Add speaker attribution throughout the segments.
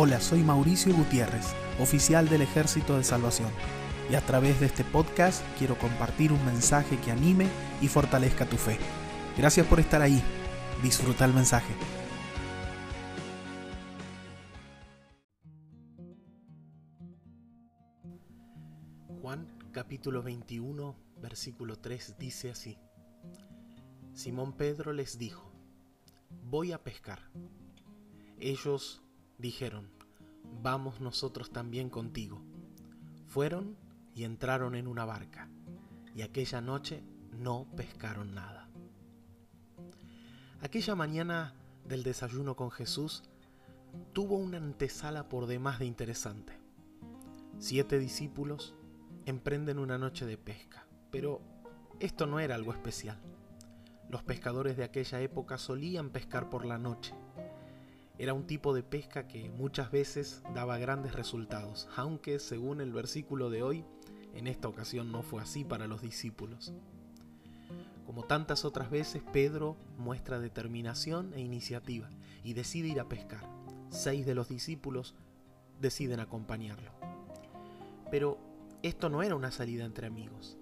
Speaker 1: Hola, soy Mauricio Gutiérrez, oficial del Ejército de Salvación, y a través de este podcast quiero compartir un mensaje que anime y fortalezca tu fe. Gracias por estar ahí. Disfruta el mensaje. Juan capítulo 21, versículo 3 dice así. Simón Pedro les dijo, voy a pescar. Ellos dijeron, vamos nosotros también contigo. Fueron y entraron en una barca, y aquella noche no pescaron nada. Aquella mañana del desayuno con Jesús tuvo una antesala por demás de interesante. Siete discípulos emprenden una noche de pesca, pero esto no era algo especial. Los pescadores de aquella época solían pescar por la noche era un tipo de pesca que muchas veces daba grandes resultados, aunque según el versículo de hoy, en esta ocasión no fue así para los discípulos. Como tantas otras veces, Pedro muestra determinación e iniciativa y decide ir a pescar. Seis de los discípulos deciden acompañarlo. Pero esto no era una salida entre amigos.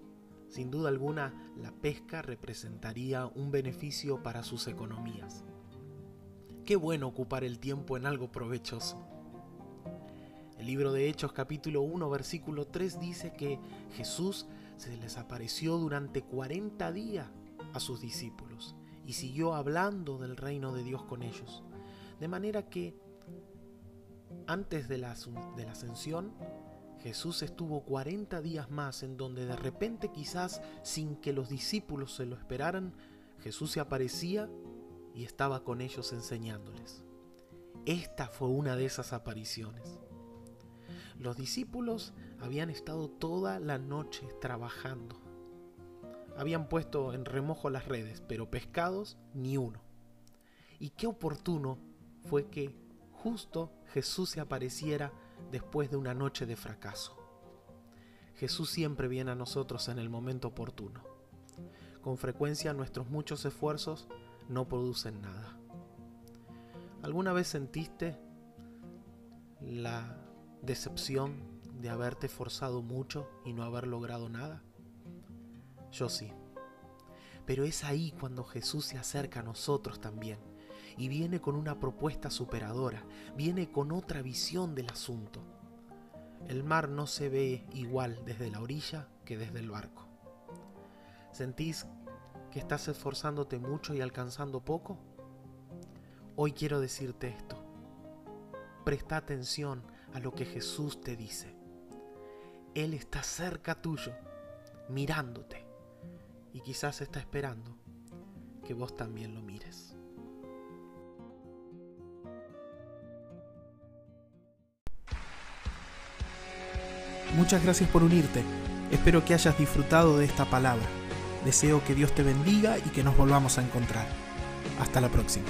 Speaker 1: Sin duda alguna, la pesca representaría un beneficio para sus economías. Qué bueno ocupar el tiempo en algo provechoso. El libro de Hechos capítulo 1 versículo 3 dice que Jesús se les apareció durante 40 días a sus discípulos y siguió hablando del reino de Dios con ellos. De manera que antes de la, de la ascensión, Jesús estuvo 40 días más en donde de repente quizás sin que los discípulos se lo esperaran, Jesús se aparecía y estaba con ellos enseñándoles. Esta fue una de esas apariciones. Los discípulos habían estado toda la noche trabajando. Habían puesto en remojo las redes, pero pescados ni uno. Y qué oportuno fue que justo Jesús se apareciera después de una noche de fracaso. Jesús siempre viene a nosotros en el momento oportuno. Con frecuencia nuestros muchos esfuerzos no producen nada. ¿Alguna vez sentiste la decepción de haberte forzado mucho y no haber logrado nada? Yo sí. Pero es ahí cuando Jesús se acerca a nosotros también y viene con una propuesta superadora, viene con otra visión del asunto. El mar no se ve igual desde la orilla que desde el barco. ¿Sentís que estás esforzándote mucho y alcanzando poco? Hoy quiero decirte esto. Presta atención a lo que Jesús te dice. Él está cerca tuyo, mirándote, y quizás está esperando que vos también lo mires. Muchas gracias por unirte. Espero que hayas disfrutado de esta palabra. Deseo que Dios te bendiga y que nos volvamos a encontrar. Hasta la próxima.